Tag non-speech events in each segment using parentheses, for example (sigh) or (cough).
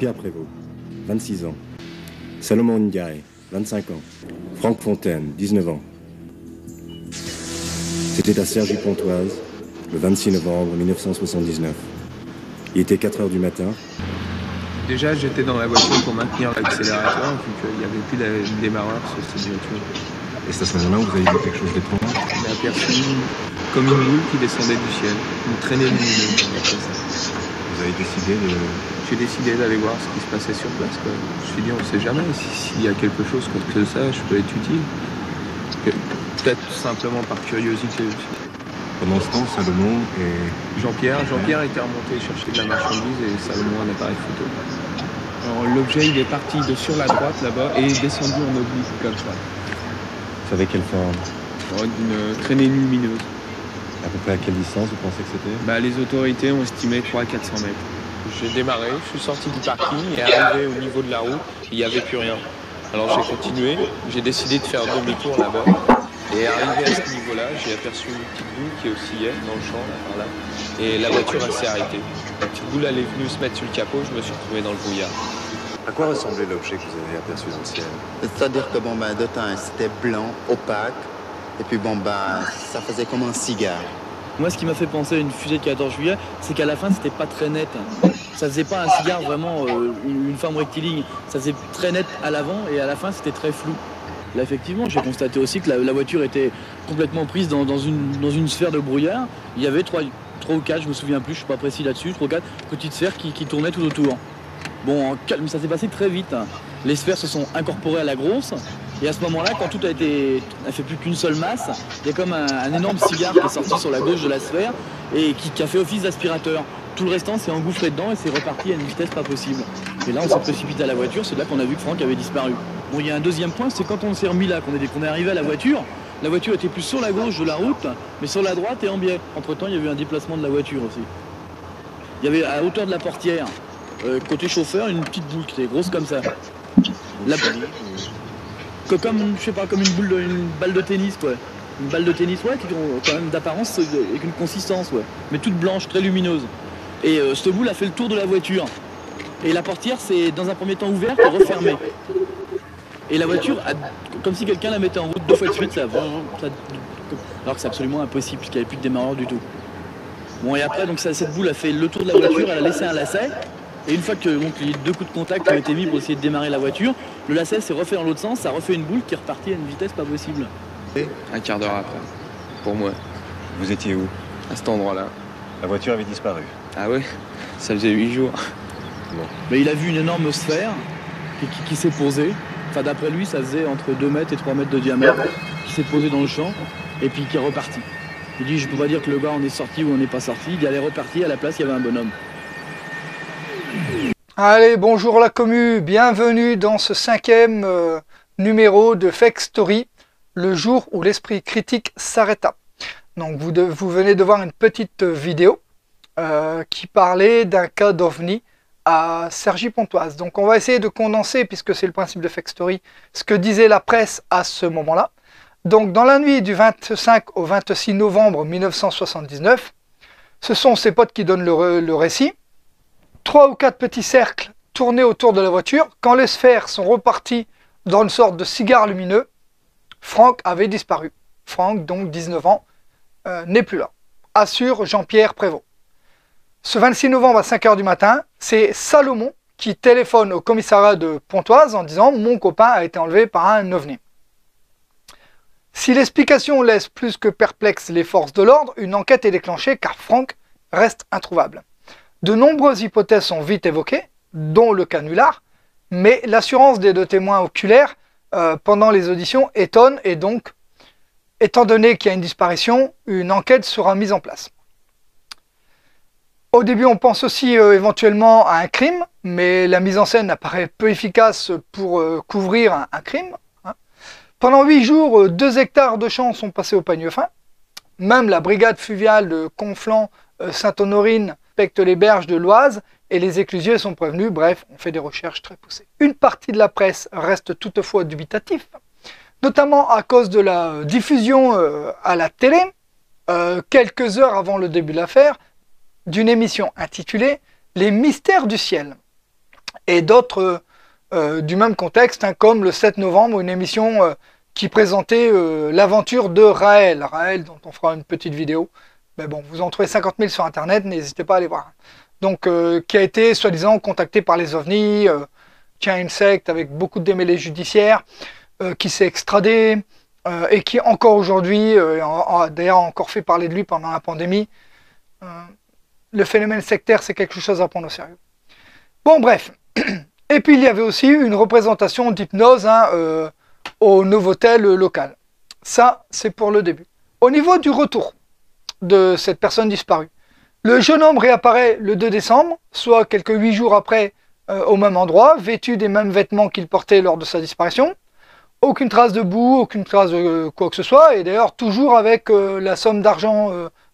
Jean-Pierre Prévost, 26 ans. Salomon Ndiaye, 25 ans. Franck Fontaine, 19 ans. C'était à Cergy-Pontoise, le 26 novembre 1979. Il était 4 heures du matin. Déjà, j'étais dans la voiture pour maintenir l'accélérateur, vu qu'il n'y avait plus de démarreur sur cette voiture. Et c'est à ce moment-là où vous avez vu quelque chose d'étrange? On a aperçu comme une boule qui descendait du ciel, une traînée lumineuse. on appelle ça. Vous avez décidé de... J'ai décidé d'aller voir ce qui se passait sur place. quoi. Je me suis dit, on ne sait jamais si- s'il y a quelque chose comme que ça, je peux être utile. Que- Peut-être simplement par curiosité aussi. Pendant ce temps, Salomon et... Jean-Pierre, Jean-Pierre était remonté chercher de la marchandise et Salomon un appareil photo. Alors l'objet il est parti de sur la droite là-bas et est descendu en oblique comme ça. Vous savez quelle forme Alors, D'une traînée lumineuse. À peu près à quelle distance vous pensez que c'était? Bah, les autorités ont estimé 300 à 400 mètres. J'ai démarré, je suis sorti du parking et arrivé au niveau de la route, il n'y avait plus rien. Alors j'ai continué, j'ai décidé de faire demi-tour là-bas. Et arrivé à ce niveau-là, j'ai aperçu une petite boule qui oscillait dans le champ, là, par là. Et la voiture s'est arrêtée. La petite boule elle est venue se mettre sur le capot, je me suis retrouvé dans le brouillard. À quoi ressemblait l'objet que vous avez aperçu dans le ciel? C'est-à-dire que bon ben de temps c'était blanc, opaque, et puis bon ben ça faisait comme un cigare. Moi, ce qui m'a fait penser à une fusée de 14 juillet, c'est qu'à la fin, c'était pas très net. Ça faisait pas un cigare vraiment, euh, une forme rectiligne. Ça faisait très net à l'avant et à la fin, c'était très flou. Là, effectivement, j'ai constaté aussi que la, voiture était complètement prise dans, une, sphère de brouillard. Il y avait trois, trois ou quatre, je me souviens plus, je suis pas précis là-dessus, trois ou quatre petites sphères qui, tournaient tout autour. Bon, ça s'est passé très vite. Les sphères se sont incorporées à la grosse. Et à ce moment-là, quand tout a été, n'a fait plus qu'une seule masse, il y a comme un, un énorme cigare qui est sorti sur la gauche de la sphère et qui, qui a fait office d'aspirateur. Tout le restant s'est engouffré dedans et c'est reparti à une vitesse pas possible. Et là, on s'est précipité à la voiture, c'est là qu'on a vu que Franck avait disparu. Bon, il y a un deuxième point, c'est quand on s'est remis là, qu'on est, qu'on est arrivé à la voiture, la voiture était plus sur la gauche de la route, mais sur la droite et en biais. Entre-temps, il y a eu un déplacement de la voiture aussi. Il y avait à hauteur de la portière, euh, côté chauffeur, une petite boule qui était grosse comme ça. La- comme, je sais pas, comme une boule, de- une balle de tennis, quoi. Une balle de tennis, ouais, qui ont quand même d'apparence euh, avec une consistance, ouais. Mais toute blanche, très lumineuse. Et euh, cette boule a fait le tour de la voiture. Et la portière, c'est dans un premier temps ouverte et refermée. Et la voiture, a- comme si quelqu'un la mettait en route deux fois de suite, ça, ça- alors que c'est absolument impossible, puisqu'il n'y avait plus de démarreur du tout. Bon, et après, donc cette boule a fait le tour de la voiture, elle a laissé un lacet. Et une fois que donc, les deux coups de contact ont été mis pour essayer de démarrer la voiture, le lacet s'est refait dans l'autre sens, ça a refait une boule qui est repartie à une vitesse pas possible. Un quart d'heure après, pour moi, Vous étiez où? À cet endroit-là. La voiture avait disparu. Ah ouais? Ça faisait huit jours. Mais il a vu une énorme sphère qui, qui- qui s'est posée. Enfin, d'après lui, ça faisait entre 2 mètres et 3 mètres de diamètre, qui s'est posée dans le champ et puis qui est reparti. Il dit, je peux pas dire que le gars en est sorti ou on n'est pas sorti. Il dit, elle est repartie, à la place, il y avait un bonhomme. Allez, bonjour la commu, bienvenue dans ce cinquième euh, numéro de Fake Story, le jour où l'esprit critique s'arrêta. Donc vous, venez de voir une petite vidéo euh, qui parlait d'un cas d'OVNI à Cergy-Pontoise. Donc on va essayer de condenser, puisque c'est le principe de Fake Story, ce que disait la presse à ce moment-là. Donc dans la nuit du 25 au 26 novembre 1979, ce sont ses potes qui donnent le récit trois ou quatre petits cercles tournés autour de la voiture. Quand les sphères sont reparties dans une sorte de cigare lumineux, Franck avait disparu. Franck, donc 19 ans, euh, n'est plus là. Assure Jean-Pierre Prévost. Ce 26 novembre à 5h du matin, c'est Salomon qui téléphone au commissariat de Pontoise en disant Mon copain a été enlevé par un ovni. Si l'explication laisse plus que perplexe les forces de l'ordre, une enquête est déclenchée car Franck reste introuvable. De nombreuses hypothèses sont vite évoquées, dont le canular, mais l'assurance des deux témoins oculaires euh, pendant les auditions étonne et donc, étant donné qu'il y a une disparition, une enquête sera mise en place. Au début, on pense aussi euh, éventuellement à un crime, mais la mise en scène apparaît peu efficace pour euh, couvrir un, crime. hein. Pendant huit jours, deux hectares de champs sont passés au pagne fin. Même la brigade fluviale de Conflans, les berges de l'Oise et les éclusiers sont prévenus. Bref, on fait des recherches très poussées. Une partie de la presse reste toutefois dubitatif, notamment à cause de la euh, diffusion euh, à la télé, euh, quelques heures avant le début de l'affaire, d'une émission intitulée Les mystères du ciel. et d'autres du même contexte, hein, comme le 7 novembre, une émission qui présentait l'aventure de Raël. Raël, dont on fera une petite vidéo. Mais bon, vous en trouvez 50 000 sur Internet, n'hésitez pas à aller voir. Donc, qui a été soi-disant contacté par les ovnis, qui a une secte avec beaucoup de démêlés judiciaires, qui s'est extradé, et qui encore aujourd'hui, d'ailleurs encore fait parler de lui pendant la pandémie. le phénomène sectaire, c'est quelque chose à prendre au sérieux. Bon, bref. (clears throat) Et puis il y avait aussi une représentation d'hypnose hein, euh, au Novotel local. Ça, c'est pour le début. Au niveau du retour de cette personne disparue, le jeune homme réapparaît le 2 décembre, soit quelques huit jours après, euh, au même endroit, vêtu des mêmes vêtements qu'il portait lors de sa disparition. Aucune trace de boue, aucune trace de quoi que ce soit, et d'ailleurs toujours avec euh, la somme d'argent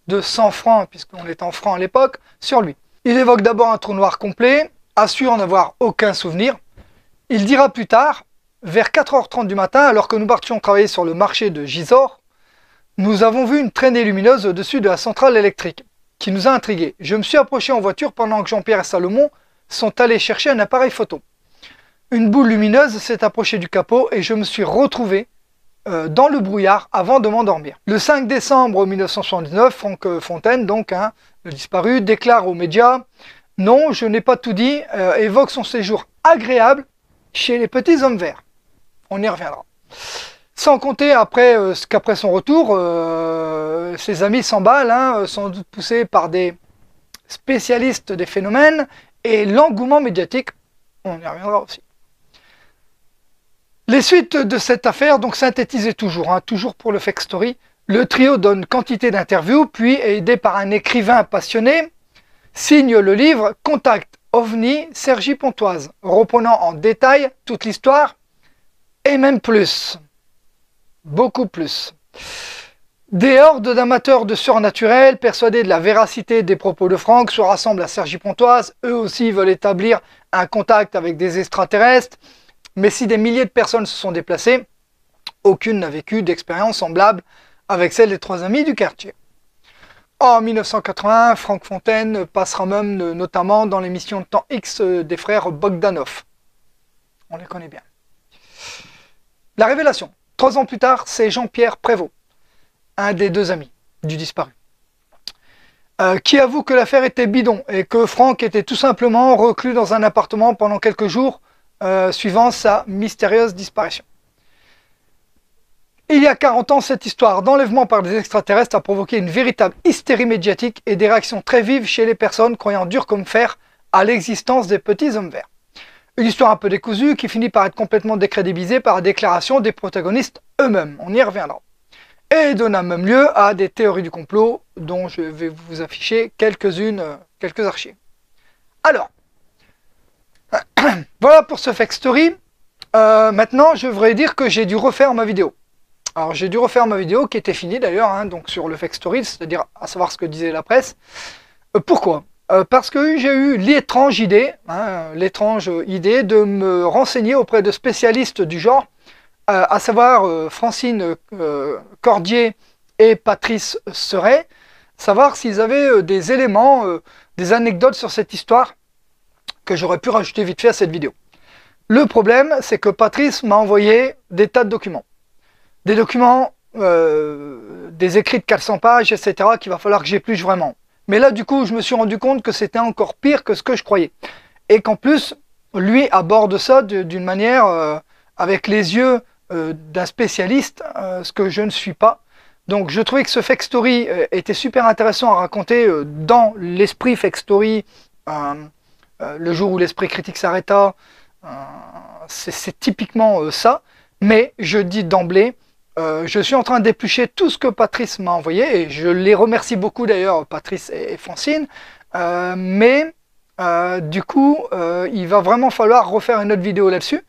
de 100 francs, puisqu'on est en francs à l'époque, sur lui. Il évoque d'abord un trou noir complet, assure n'avoir aucun souvenir. Il dira plus tard, vers 4h30 du matin, alors que nous partions travailler sur le marché de Gisors, nous avons vu une traînée lumineuse au-dessus de la centrale électrique, qui nous a intrigués. Je me suis approché en voiture pendant que Jean-Pierre et Salomon sont allés chercher un appareil photo. Une boule lumineuse s'est approchée du capot et je me suis retrouvé euh, dans le brouillard avant de m'endormir. Le 5 décembre 1979, Franck Fontaine, donc hein, disparu, déclare aux médias non, je n'ai pas tout dit, euh, évoque son séjour agréable chez les petits hommes verts. On y reviendra. Sans compter euh, qu'après son retour, euh, ses amis s'emballent, hein, sans doute poussés par des spécialistes des phénomènes et l'engouement médiatique. On y reviendra aussi. Les suites de cette affaire, donc synthétisées toujours, hein, toujours pour le Fake Story, le trio donne quantité d'interviews, puis aidé par un écrivain passionné, signe le livre Contact OVNI Sergi Pontoise, reprenant en détail toute l'histoire et même plus. Beaucoup plus. Des hordes d'amateurs de surnaturel, persuadés de la véracité des propos de Franck, se rassemblent à Sergi Pontoise. Eux aussi veulent établir un contact avec des extraterrestres. Mais si des milliers de personnes se sont déplacées, aucune n'a vécu d'expérience semblable avec celle des trois amis du quartier. En 1981, Franck Fontaine passera même notamment dans l'émission de temps X des frères Bogdanov. On les connaît bien. La révélation. Trois ans plus tard, c'est Jean-Pierre Prévost, un des deux amis du disparu, euh, qui avoue que l'affaire était bidon et que Franck était tout simplement reclus dans un appartement pendant quelques jours euh, suivant sa mystérieuse disparition. Il y a 40 ans, cette histoire d'enlèvement par des extraterrestres a provoqué une véritable hystérie médiatique et des réactions très vives chez les personnes croyant dur comme fer à l'existence des petits hommes verts. Une histoire un peu décousue qui finit par être complètement décrédibilisée par la déclaration des protagonistes eux-mêmes. On y reviendra. Et donna même lieu à des théories du complot dont je vais vous afficher quelques-unes, euh, quelques archives. Alors, (clears throat) voilà pour ce fake story. Euh, maintenant, je voudrais dire que j'ai dû refaire ma vidéo. Alors j'ai dû refaire ma vidéo qui était finie d'ailleurs, hein, donc sur le fake story, c'est-à-dire à savoir ce que disait la presse. Euh, pourquoi? Euh, Parce que j'ai eu l'étrange idée, hein, l'étrange idée de me renseigner auprès de spécialistes du genre, euh, à savoir Francine Cordier et Patrice Seret, savoir s'ils avaient des éléments, des anecdotes sur cette histoire que j'aurais pu rajouter vite fait à cette vidéo. Le problème, c'est que Patrice m'a envoyé des tas de documents des documents, euh, des écrits de 400 pages, etc., qu'il va falloir que j'épluche vraiment. Mais là, du coup, je me suis rendu compte que c'était encore pire que ce que je croyais. Et qu'en plus, lui aborde ça d'une manière euh, avec les yeux euh, d'un spécialiste, ce que je ne suis pas. Donc je trouvais que ce fake story était super intéressant à raconter dans l'esprit fake story, le jour où l'esprit critique s'arrêta. C'est typiquement ça. Mais je dis d'emblée, euh, je suis en train d'éplucher tout ce que Patrice m'a envoyé et je les remercie beaucoup d'ailleurs, Patrice et, Francine. Euh, mais euh, du coup, il va vraiment falloir refaire une autre vidéo là-dessus.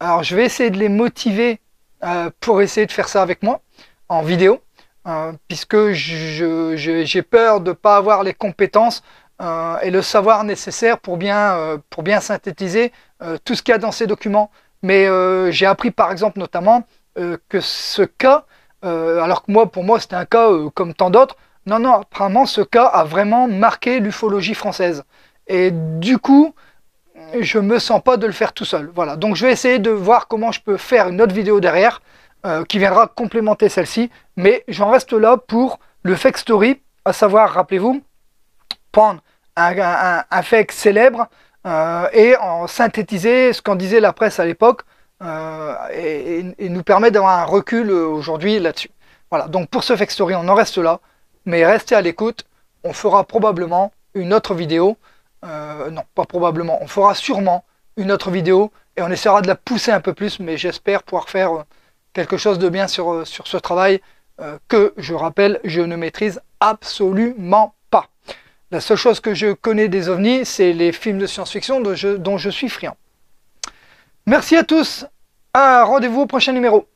Alors je vais essayer de les motiver pour essayer de faire ça avec moi en vidéo, puisque j'ai peur de ne pas avoir les compétences et le savoir nécessaire pour bien, pour bien synthétiser tout ce qu'il y a dans ces documents. Mais j'ai appris par exemple notamment que ce cas, euh, alors que moi, pour moi, c'était un cas euh, comme tant d'autres, non, non, apparemment, ce cas a vraiment marqué l'ufologie française. Et du coup, je me sens pas de le faire tout seul. Voilà, donc je vais essayer de voir comment je peux faire une autre vidéo derrière euh, qui viendra complémenter celle-ci, mais j'en reste là pour le fake story, à savoir, rappelez-vous, prendre un, fake célèbre euh, et en synthétiser ce qu'en disait la presse à l'époque euh, et, nous permet d'avoir un recul aujourd'hui là-dessus. Voilà, donc pour ce fake story, on en reste là, mais restez à l'écoute, on fera probablement une autre vidéo euh, non, pas probablement. On fera sûrement une autre vidéo et on essaiera de la pousser un peu plus, mais j'espère pouvoir faire euh, quelque chose de bien sur, euh, sur ce travail que, je rappelle, je ne maîtrise absolument pas. La seule chose que je connais des ovnis, c'est les films de science-fiction dont je suis friand. Merci à tous, à rendez-vous au prochain numéro.